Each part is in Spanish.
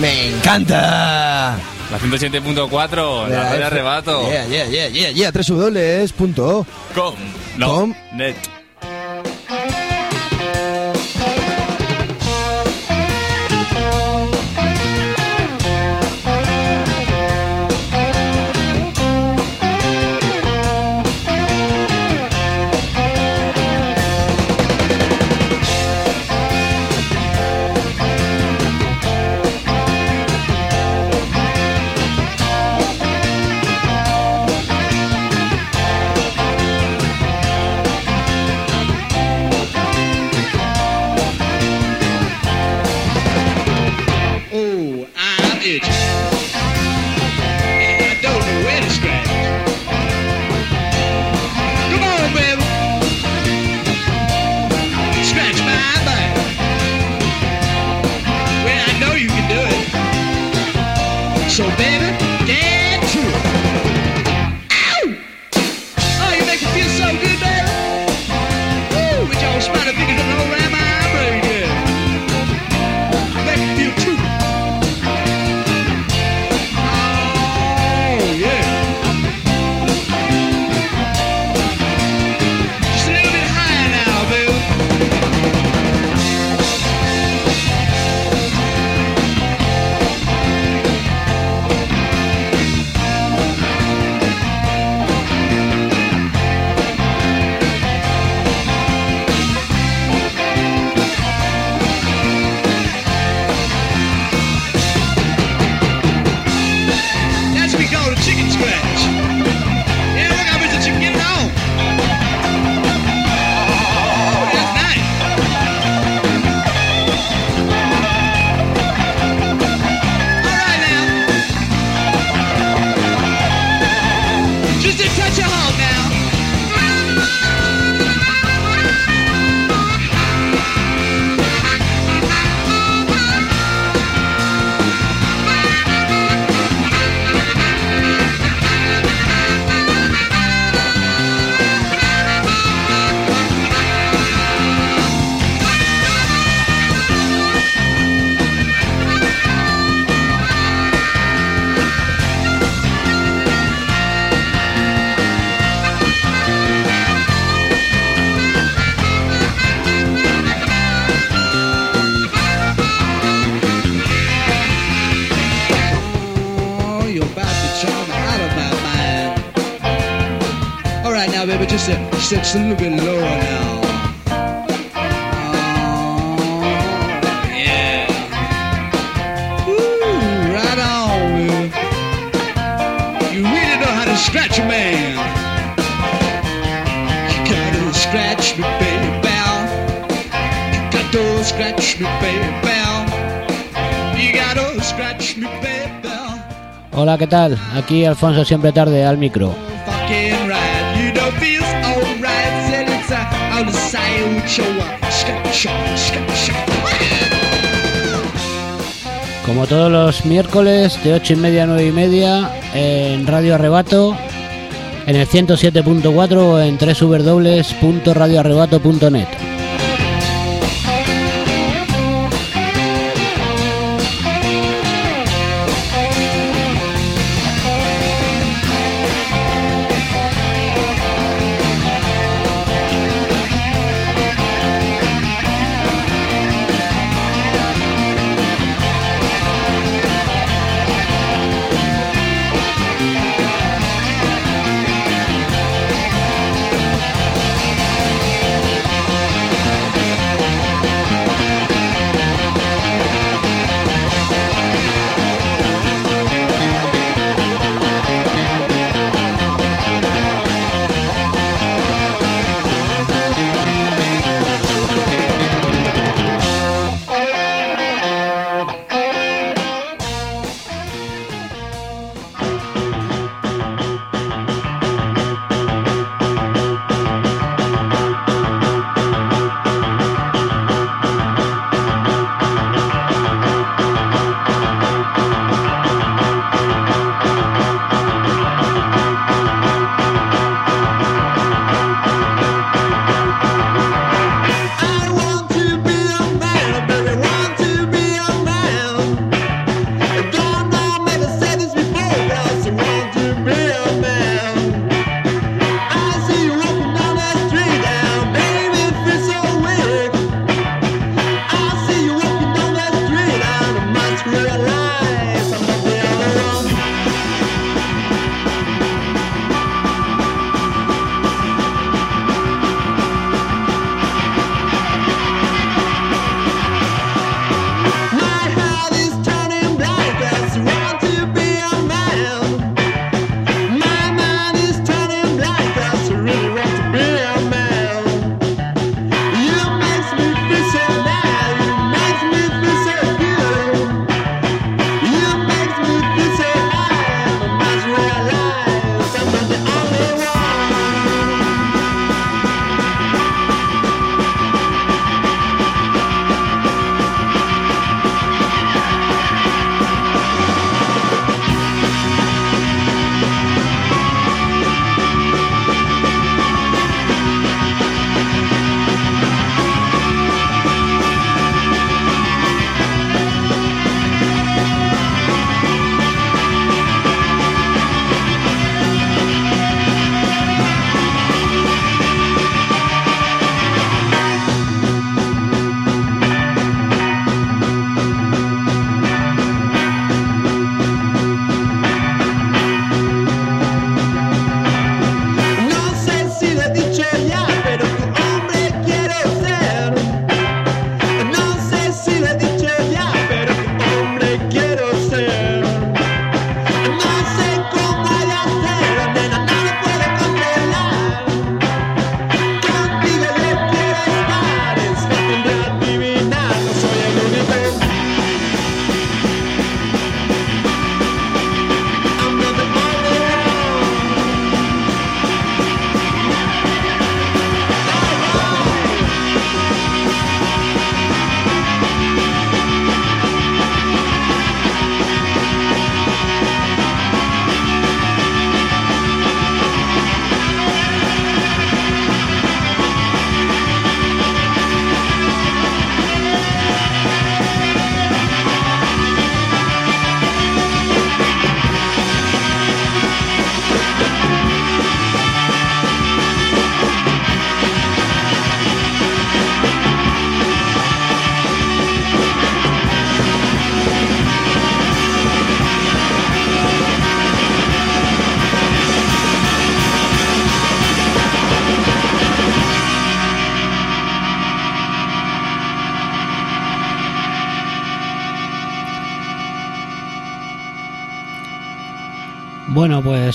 Me encanta. La 107.4, la radio arrebato. Yeah, yeah, yeah, yeah, yeah. www.com. Com. No. Com. Net. A, little bit lower now. Oh, yeah. Ooh, right on, baby. You really know how to scratch a man. You gotta scratch me, baby, You gotta scratch me, baby, You gotta scratch me, baby. Hola, ¿qué tal? Aquí Alfonso siempre tarde al micro. Como todos los miércoles de 8 y media a 9 y media en Radio Arrebato, en el 107.4 o en www.radioarrebato.net.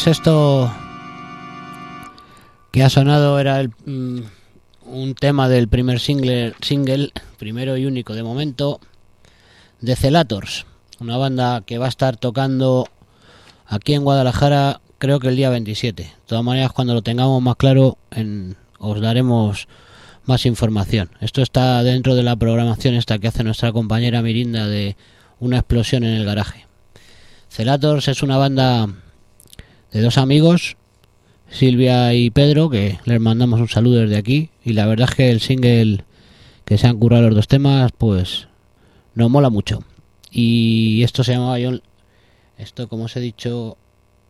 esto que ha sonado era el, mm, un tema del primer single, single, primero y único de momento, de Celators, una banda que va a estar tocando aquí en Guadalajara creo que el día 27. De todas maneras, cuando lo tengamos más claro, os daremos más información. Esto está dentro de la programación esta que hace nuestra compañera Mirinda de una explosión en el garaje. Celators es una banda de dos amigos, Silvia y Pedro, que les mandamos un saludo desde aquí. Y la verdad es que el single que se han currado los dos temas, pues nos mola mucho. Y esto se llamaba John- esto como os he dicho,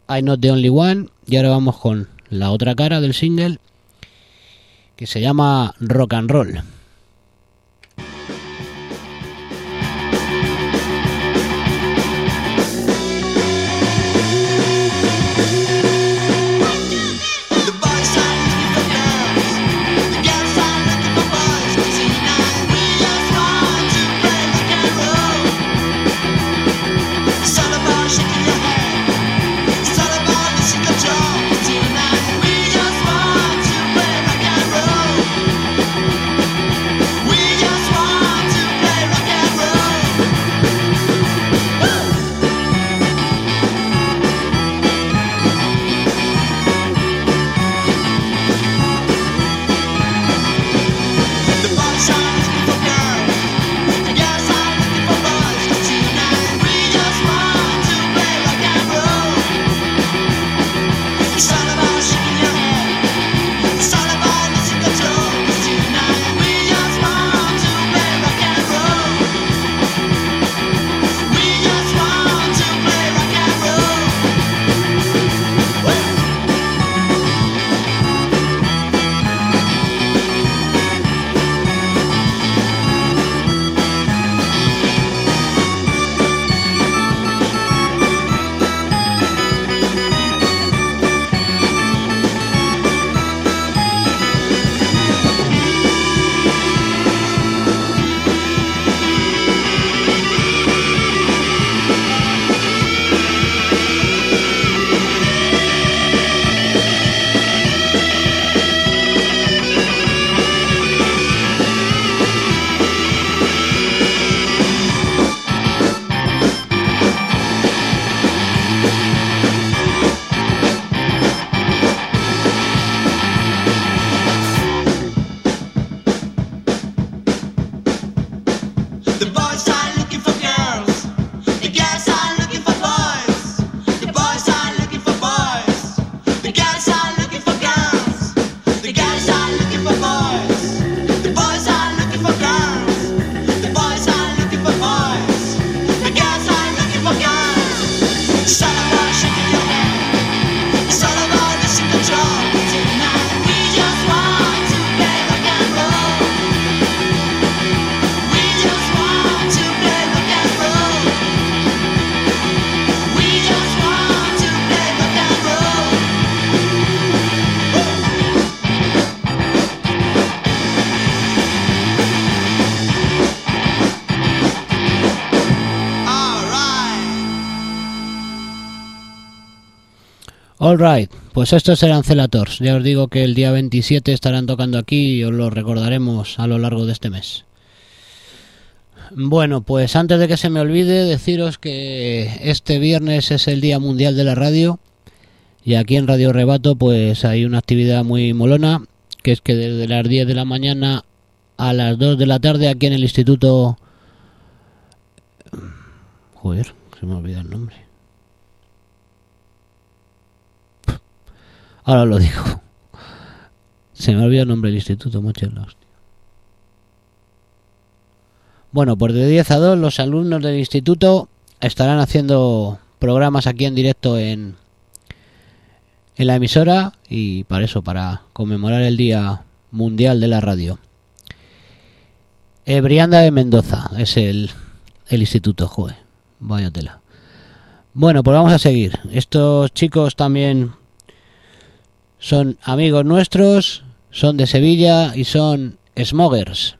I'm Not the Only One. Y ahora vamos con la otra cara del single, que se llama Rock and Roll. All right, pues estos serán Celators. Ya os digo que el día 27 estarán tocando aquí y os lo recordaremos a lo largo de este mes. Bueno, pues antes de que se me olvide, deciros que este viernes es el Día Mundial de la Radio y aquí en Radio Rebato pues hay una actividad muy molona que es que desde las 10 de la mañana a las 2 de la tarde aquí en el Instituto... Joder, se me olvida el nombre. Ahora lo digo. Se me olvidó el nombre del instituto, mucho la hostia. Bueno, pues de 10 a 2 los alumnos del instituto estarán haciendo programas aquí en directo en, en la emisora y para eso, para conmemorar el Día Mundial de la Radio. Eh, Brianda de Mendoza es el, el instituto, joder, vaya tela. Bueno, pues vamos a seguir. Estos chicos también son amigos nuestros, son de Sevilla y son smogers.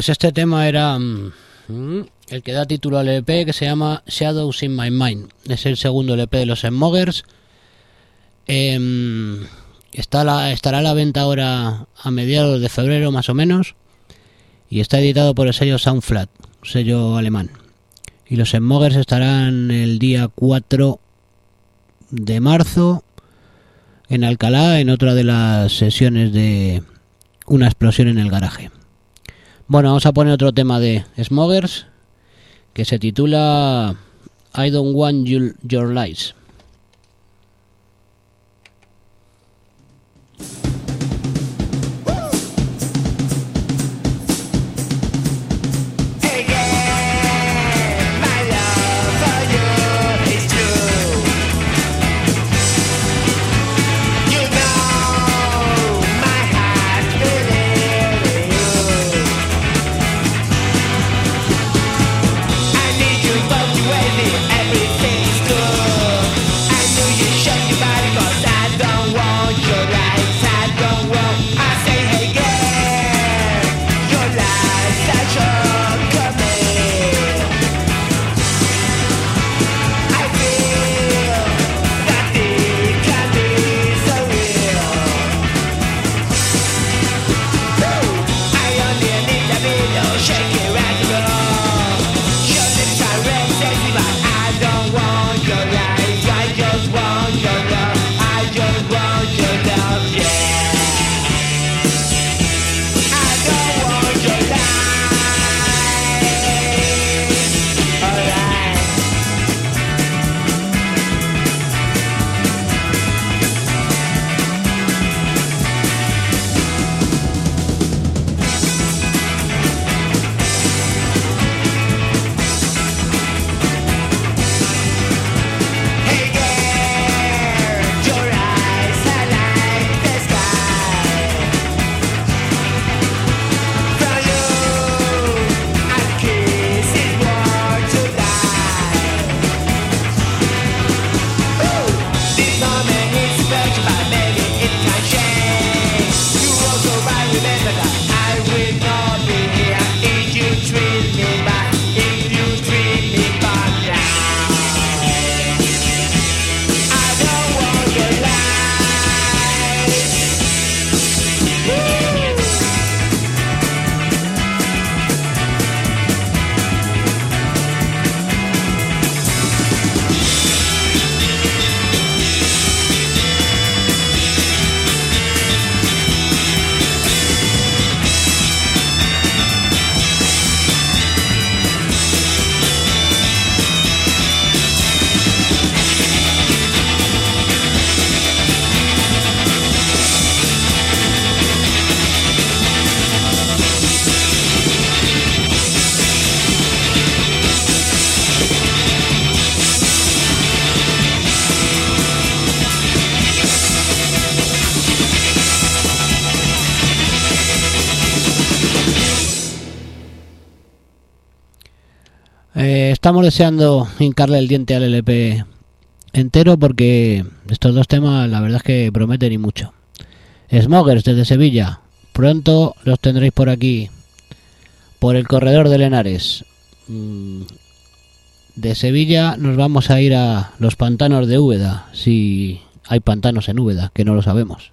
Pues este tema era mm, mm, el que da título al EP que se llama Shadows in My Mind. Es el segundo LP de los Smogers. Em, está estará a la venta ahora a mediados de febrero más o menos. Y está editado por el sello Soundflat, sello alemán. Y los Smogers estarán el día 4 de marzo en Alcalá en otra de las sesiones de una explosión en el garaje. Bueno, vamos a poner otro tema de Smogers que se titula I Don't Want You- Your Lies. Estamos deseando hincarle el diente al LP entero porque estos dos temas la verdad es que prometen y mucho. Smokers desde Sevilla. Pronto los tendréis por aquí, por el corredor de Lenares. Mm, De Sevilla nos vamos a ir a los pantanos de Úbeda, si hay pantanos en Úbeda, que no lo sabemos.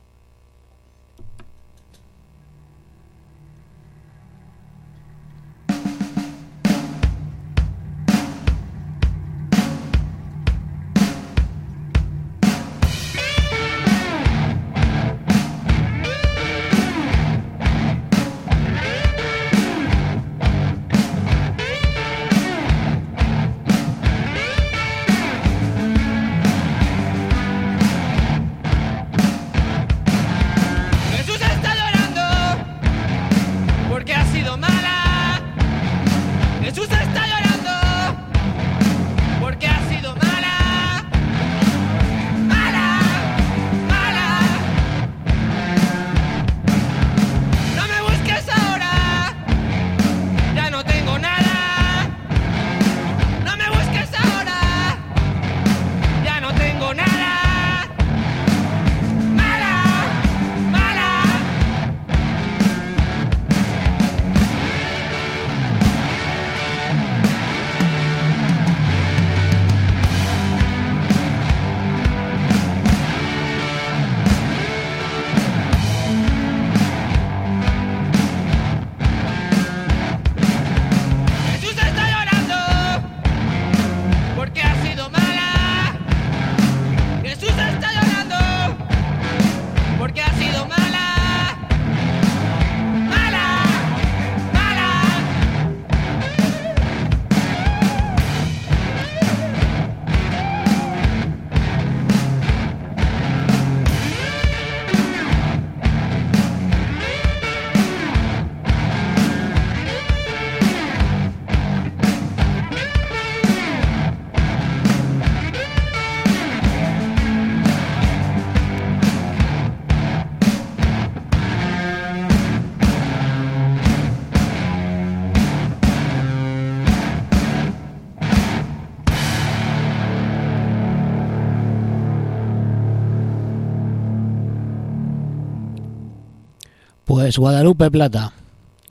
Pues Guadalupe Plata,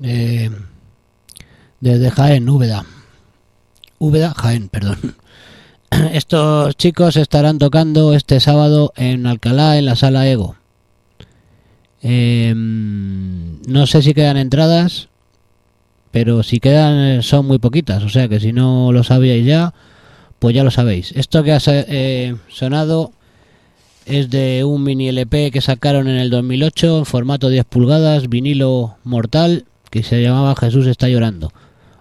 eh, desde Jaén, Úbeda. Úbeda, Jaén, perdón. Estos chicos estarán tocando este sábado en Alcalá, en la sala Ego. Eh, no sé si quedan entradas, pero si quedan eh, son muy poquitas, o sea que si no lo sabíais ya, pues ya lo sabéis. Esto que ha eh, sonado es de un mini LP que sacaron en el 2008 en formato 10 pulgadas, vinilo mortal, que se llamaba Jesús está llorando.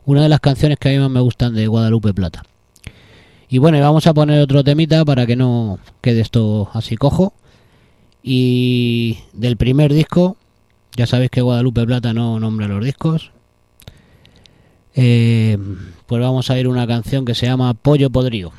Una de las canciones que a mí más me gustan de Guadalupe Plata. Y bueno, vamos a poner otro temita para que no quede esto así cojo. Y del primer disco, ya sabéis que Guadalupe Plata no nombra los discos. Eh, pues vamos a ir una canción que se llama Pollo Podrido.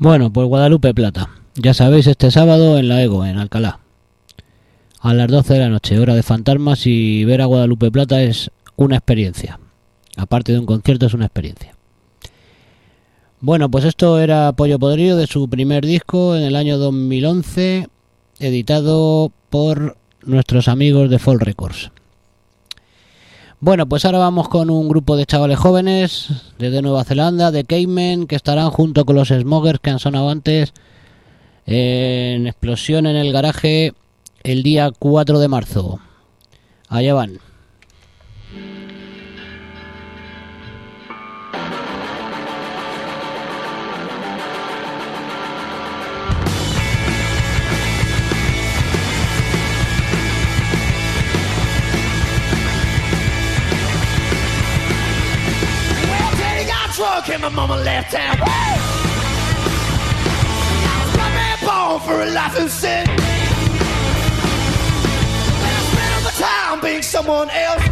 Bueno, pues Guadalupe Plata. Ya sabéis, este sábado en la Ego, en Alcalá. A las 12 de la noche, hora de fantasmas y ver a Guadalupe Plata es una experiencia. Aparte de un concierto, es una experiencia. Bueno, pues esto era Pollo Podrido de su primer disco en el año 2011, editado por nuestros amigos de Fall Records. Bueno, pues ahora vamos con un grupo de chavales jóvenes desde Nueva Zelanda, de Cayman, que estarán junto con los Smokers que han sonado antes en Explosión en el Garaje el día 4 de marzo. Allá van. And my mama left town. Woo! I was born for a life of sin. And I spent all the time being someone else.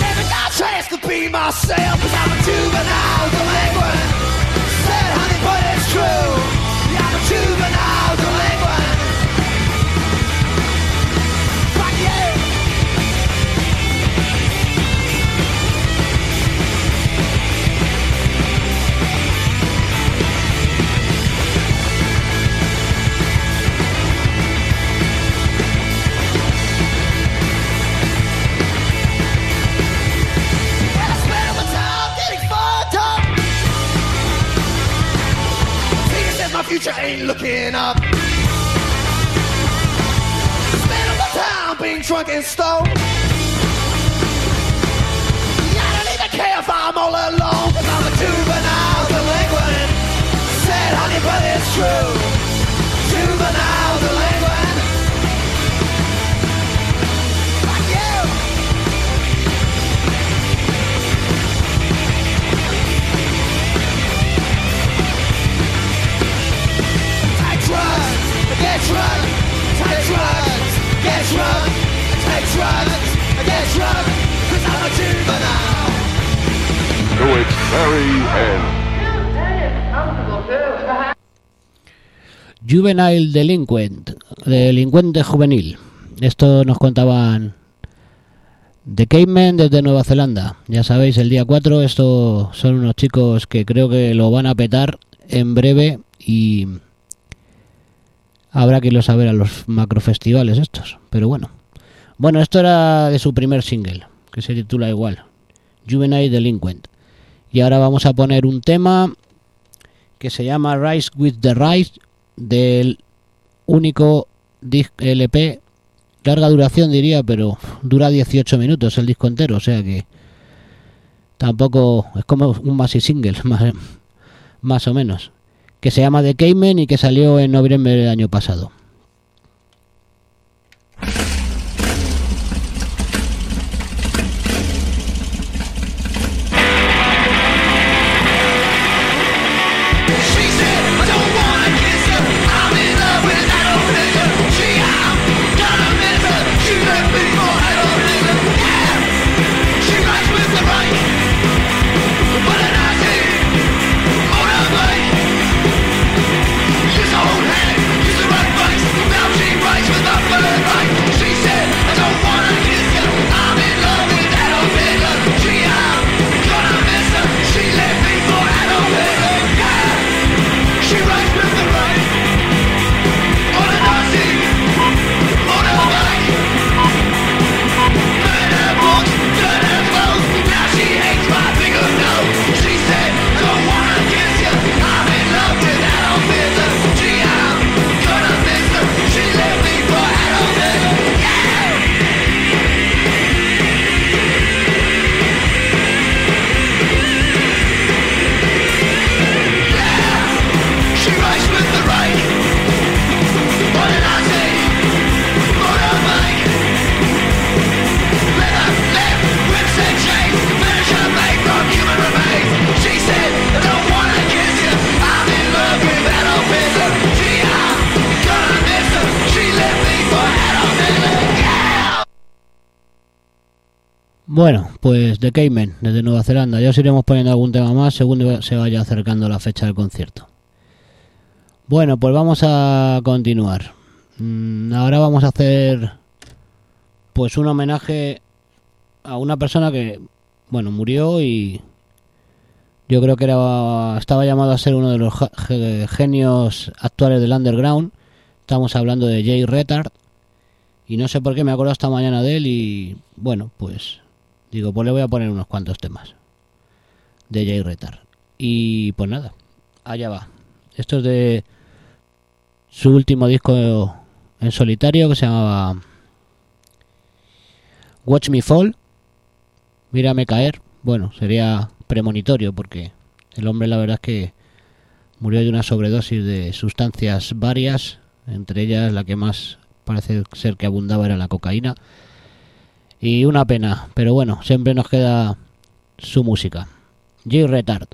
Never got a chance to be myself, cause I'm a juvenile delinquent. Future ain't looking up. Spend all my time being drunk and stoned. I don't even care if I'm all alone, cause I'm a juvenile delinquent. Said honey, but it's true. Juvenile. delincuente juvenil. Esto nos contaban The Cavemen desde Nueva Zelanda. Ya sabéis, el día 4 estos son unos chicos que creo que lo van a petar en breve y habrá que irlos a a los macrofestivales estos. Pero bueno. Bueno, esto era de su primer single, que se titula igual, Juvenile Delinquent. Y ahora vamos a poner un tema que se llama Rise with the Rise del único LP larga duración diría pero dura 18 minutos el disco entero o sea que tampoco es como un maxi single más o menos que se llama The Cayman y que salió en noviembre del año pasado The Cayman, desde Nueva Zelanda. Ya os iremos poniendo algún tema más según se vaya acercando la fecha del concierto. Bueno, pues vamos a continuar. Mm, ahora vamos a hacer pues un homenaje a una persona que, bueno, murió y yo creo que era estaba llamado a ser uno de los genios actuales del underground. Estamos hablando de Jay Retard. Y no sé por qué me acuerdo esta mañana de él y bueno, pues digo, pues le voy a poner unos cuantos temas de Jay Retard. Y pues nada, allá va. Esto es de su último disco en solitario que se llamaba Watch Me Fall. Mírame caer. Bueno, sería premonitorio porque el hombre la verdad es que murió de una sobredosis de sustancias varias, entre ellas la que más parece ser que abundaba era la cocaína. Y una pena, pero bueno, siempre nos queda su música. Jay Retard.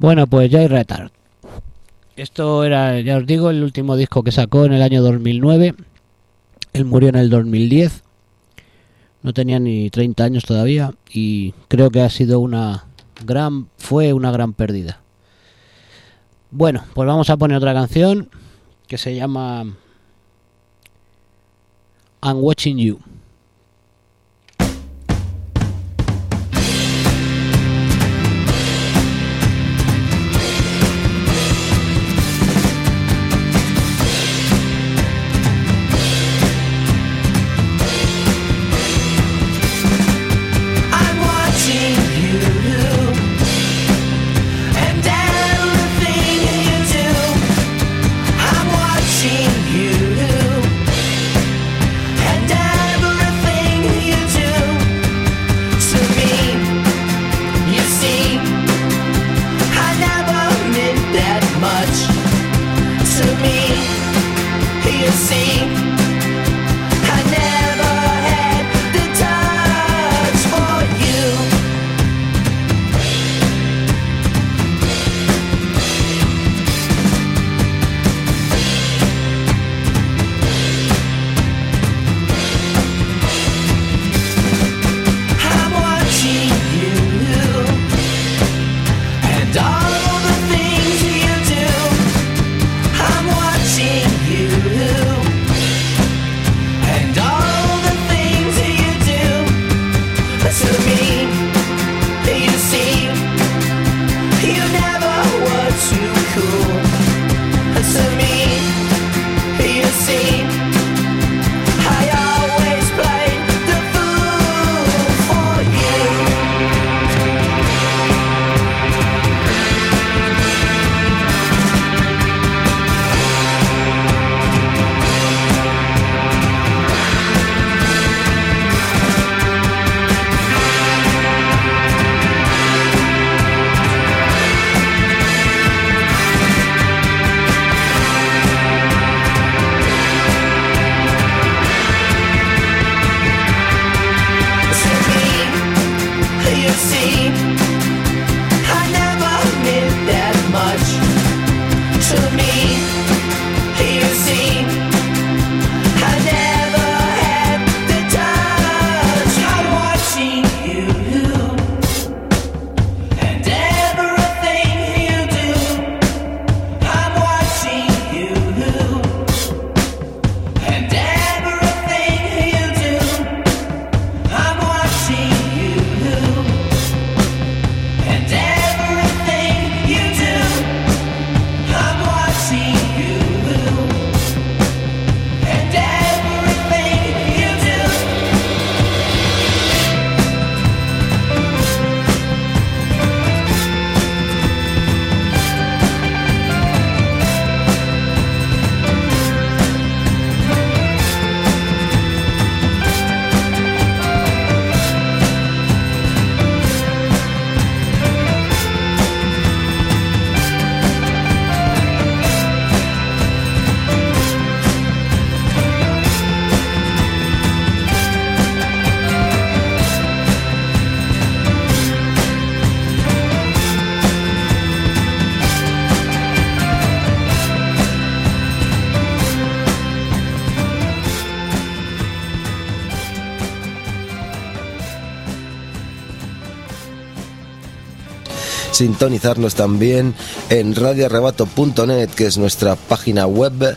Bueno, pues Jay Retard. Esto era, ya os digo, el último disco que sacó en el año 2009. Él murió en el 2010. No tenía ni 30 años todavía y creo que ha sido una gran fue una gran pérdida. Bueno, pues vamos a poner otra canción que se llama I'm Watching You. Sintonizarnos también en radioarrebato.net, que es nuestra página web.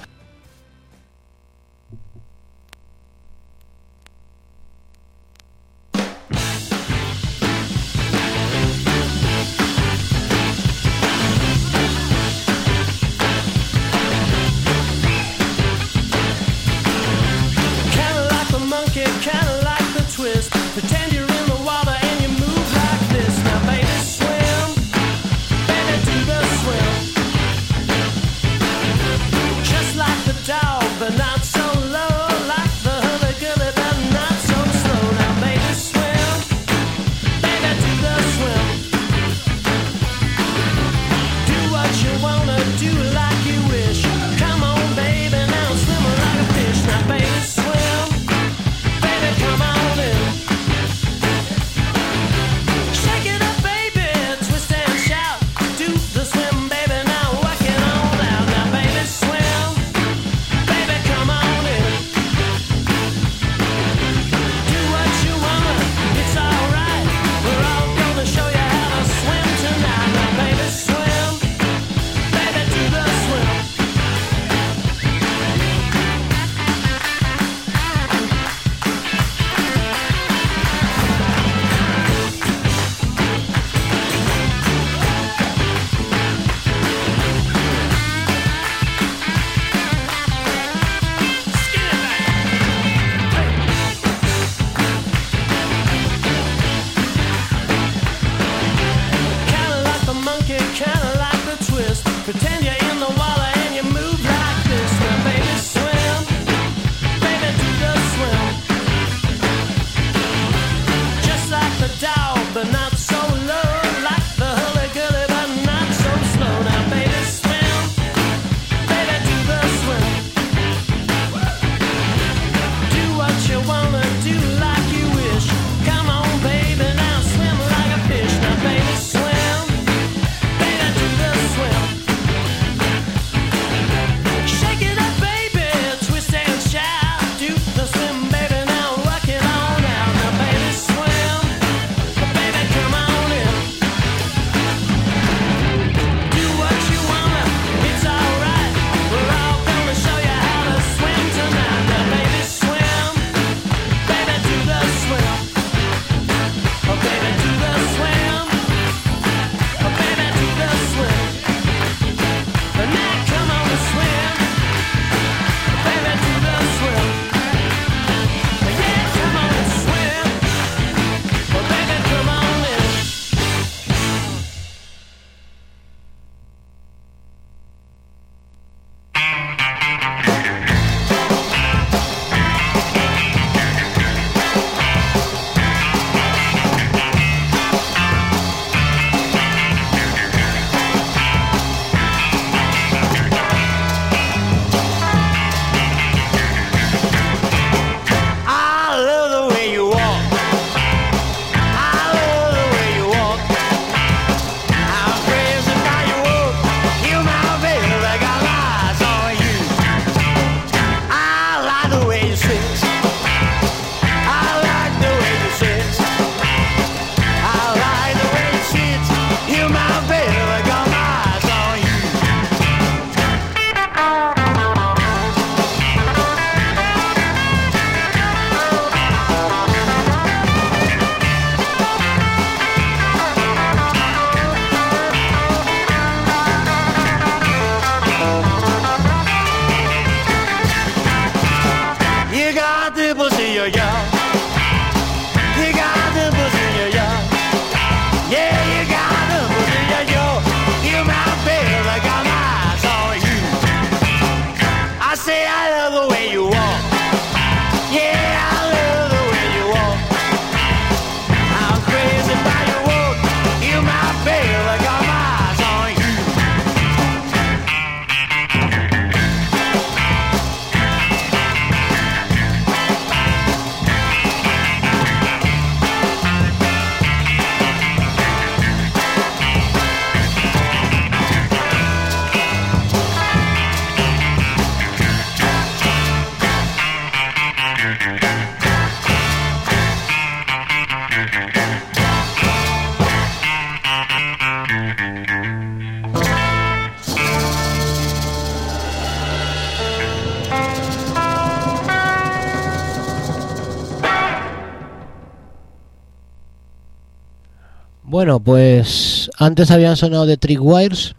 Bueno, pues antes habían sonado de Trickwires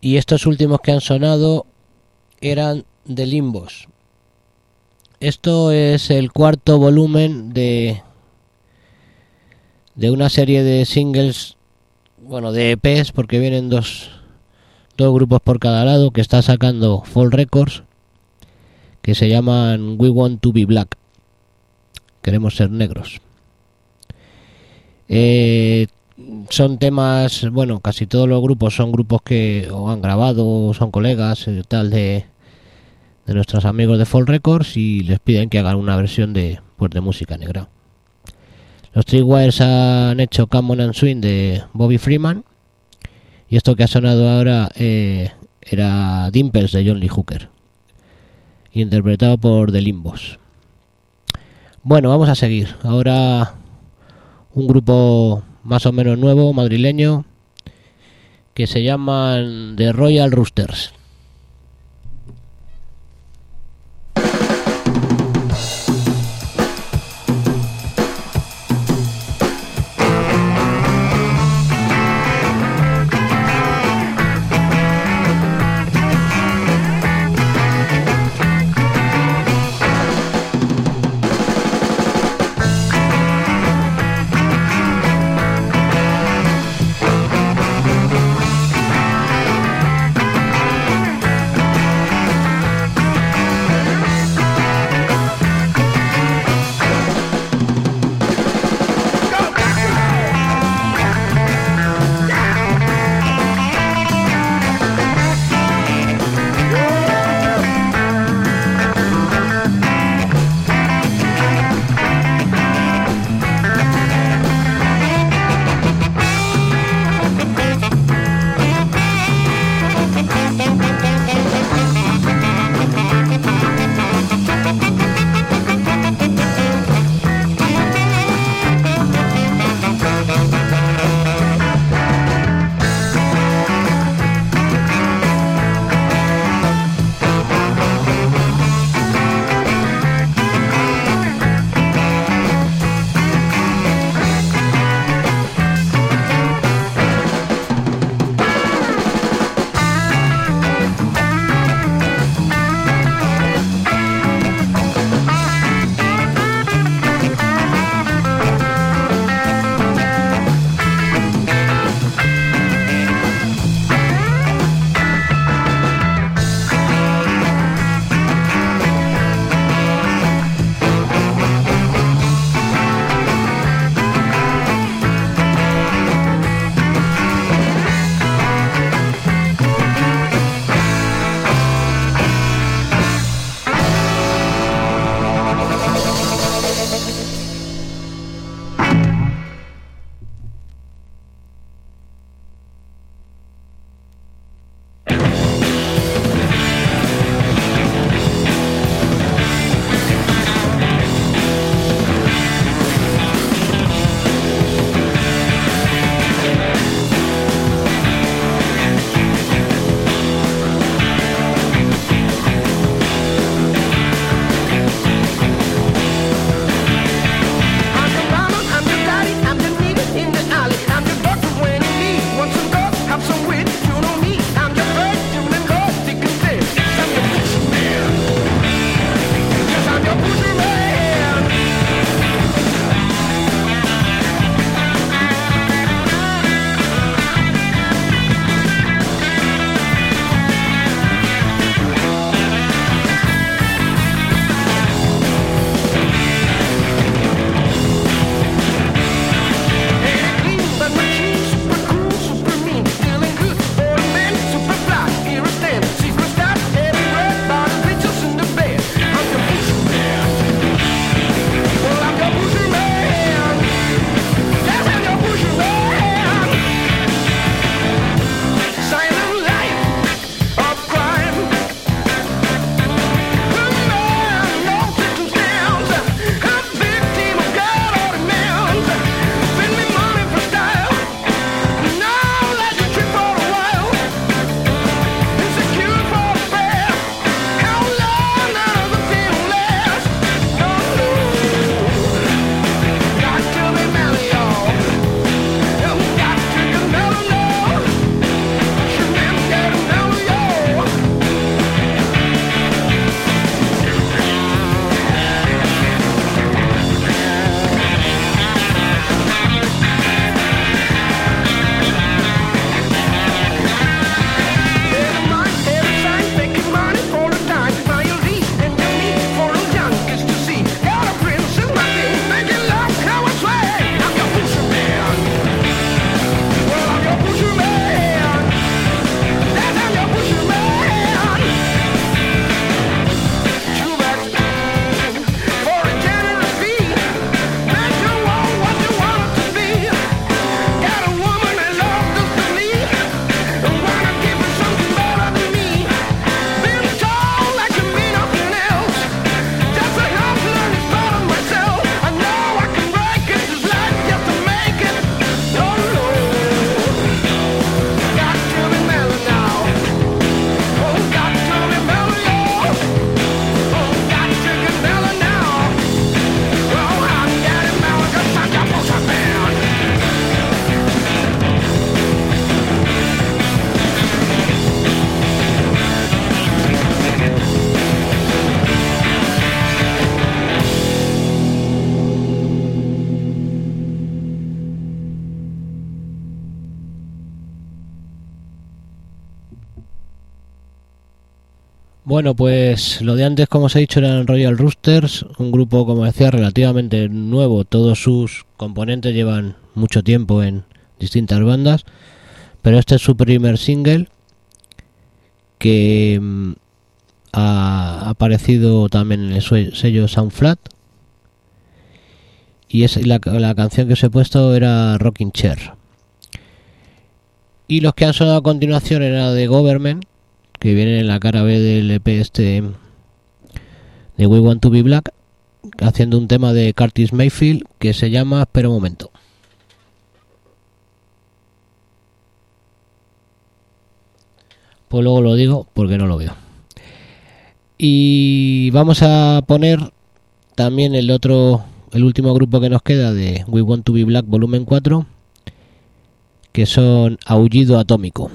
y estos últimos que han sonado eran de Limbos. Esto es el cuarto volumen de de una serie de singles, bueno, de EPs porque vienen dos dos grupos por cada lado que está sacando Fall Records que se llaman We Want to Be Black. Queremos ser negros. Eh, son temas, bueno, casi todos los grupos son grupos que o han grabado, o son colegas, eh, tal de, de nuestros amigos de Fall Records y les piden que hagan una versión de, pues, de música negra. Los Tripwires han hecho Come and Swing de Bobby Freeman y esto que ha sonado ahora eh, era Dimples de John Lee Hooker, interpretado por The Limbos. Bueno, vamos a seguir. Ahora un grupo más o menos nuevo, madrileño, que se llaman The Royal Roosters. Bueno, pues lo de antes, como os he dicho, eran Royal Roosters, un grupo, como decía, relativamente nuevo. Todos sus componentes llevan mucho tiempo en distintas bandas, pero este es su primer single que mm, ha aparecido también en el sello Soundflat. Y es, la, la canción que os he puesto era Rocking Chair. Y los que han sonado a continuación era de Government, que vienen en la cara B del EP este de We Want to Be Black, haciendo un tema de Curtis Mayfield que se llama Espera un momento. Pues luego lo digo porque no lo veo. Y vamos a poner también el otro, el último grupo que nos queda de We Want to Be Black volumen 4, que son Aullido Atómico.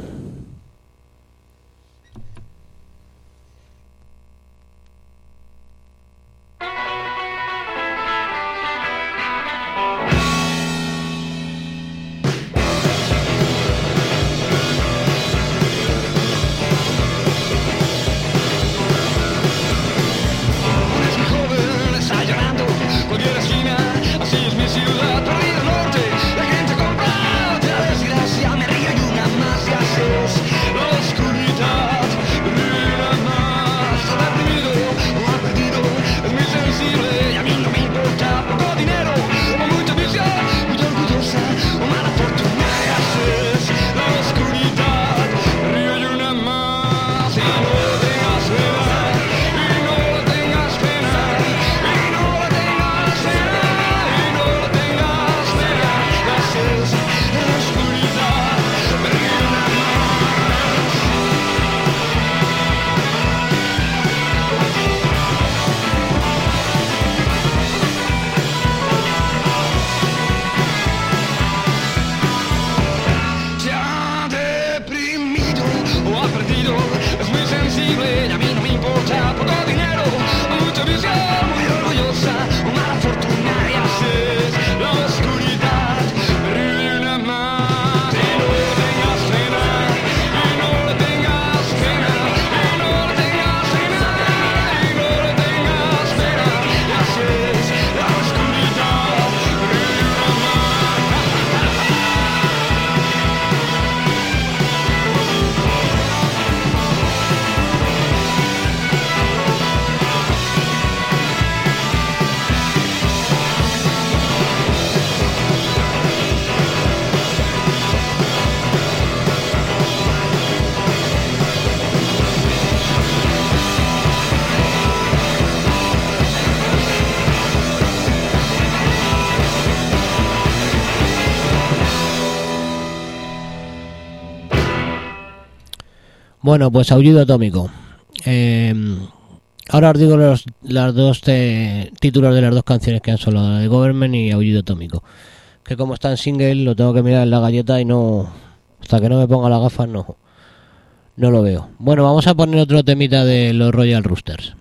Bueno, pues Aullido Atómico. Eh, ahora os digo los las dos eh, títulos de las dos canciones que han la de Government y Aullido Atómico. Que como está en single lo tengo que mirar en la galleta y no... Hasta que no me ponga las gafas no, no lo veo. Bueno, vamos a poner otro temita de los Royal Roosters.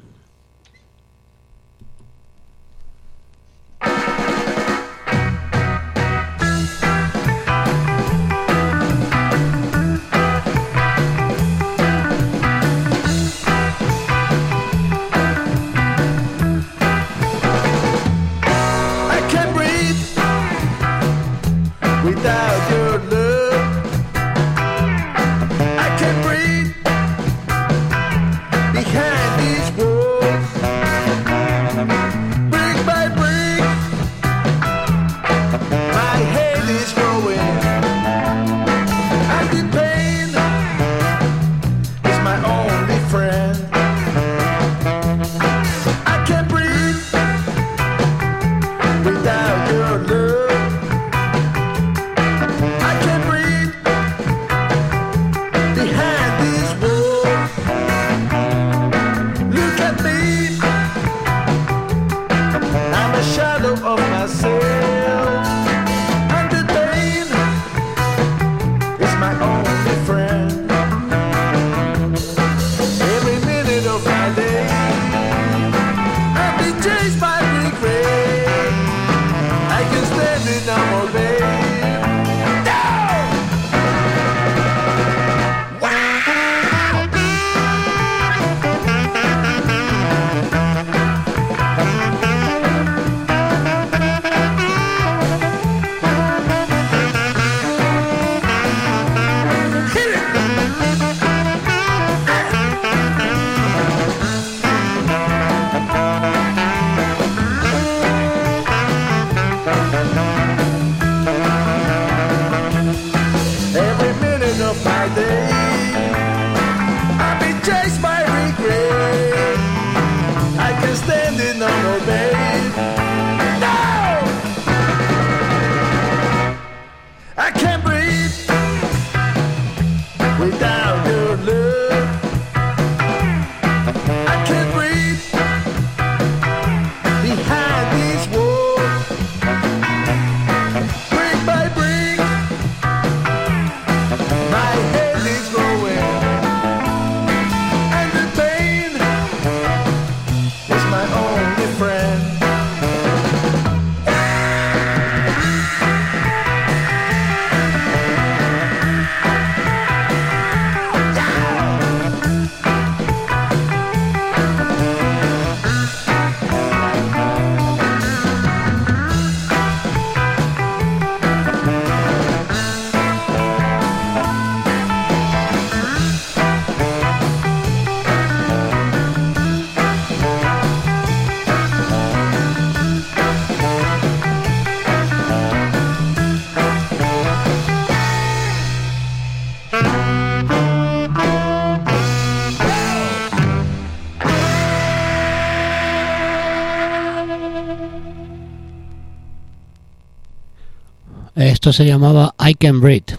Esto se llamaba I Can Breathe.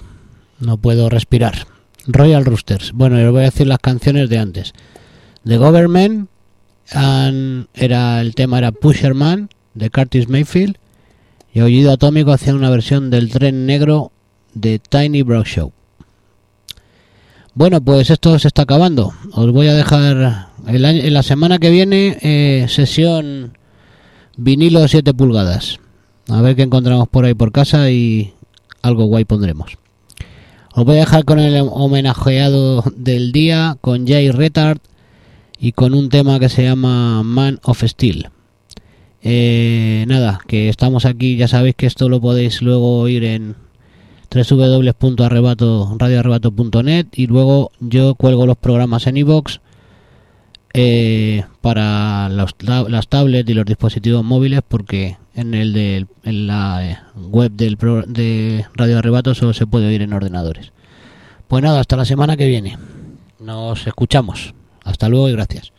No puedo respirar. Royal Roosters. Bueno, les voy a decir las canciones de antes. The Government era el tema era Pusherman de Curtis Mayfield y Aullido Atómico hacía una versión del tren negro de Tiny Brock Show. Bueno, pues esto se está acabando. Os voy a dejar el año- en la semana que viene eh, sesión vinilo 7 pulgadas. A ver qué encontramos por ahí por casa y algo guay pondremos. Os voy a dejar con el homenajeado del día, con Jay Retard y con un tema que se llama Man of Steel. Eh, nada, que estamos aquí, ya sabéis que esto lo podéis luego oír en www.radioarrebato.net y luego yo cuelgo los programas en iVoox eh, para las tablets y los dispositivos móviles porque en el de, en la eh, web del pro, de Radio Arrebato solo se puede oír en ordenadores. Pues nada, hasta la semana que viene. Nos escuchamos. Hasta luego y gracias.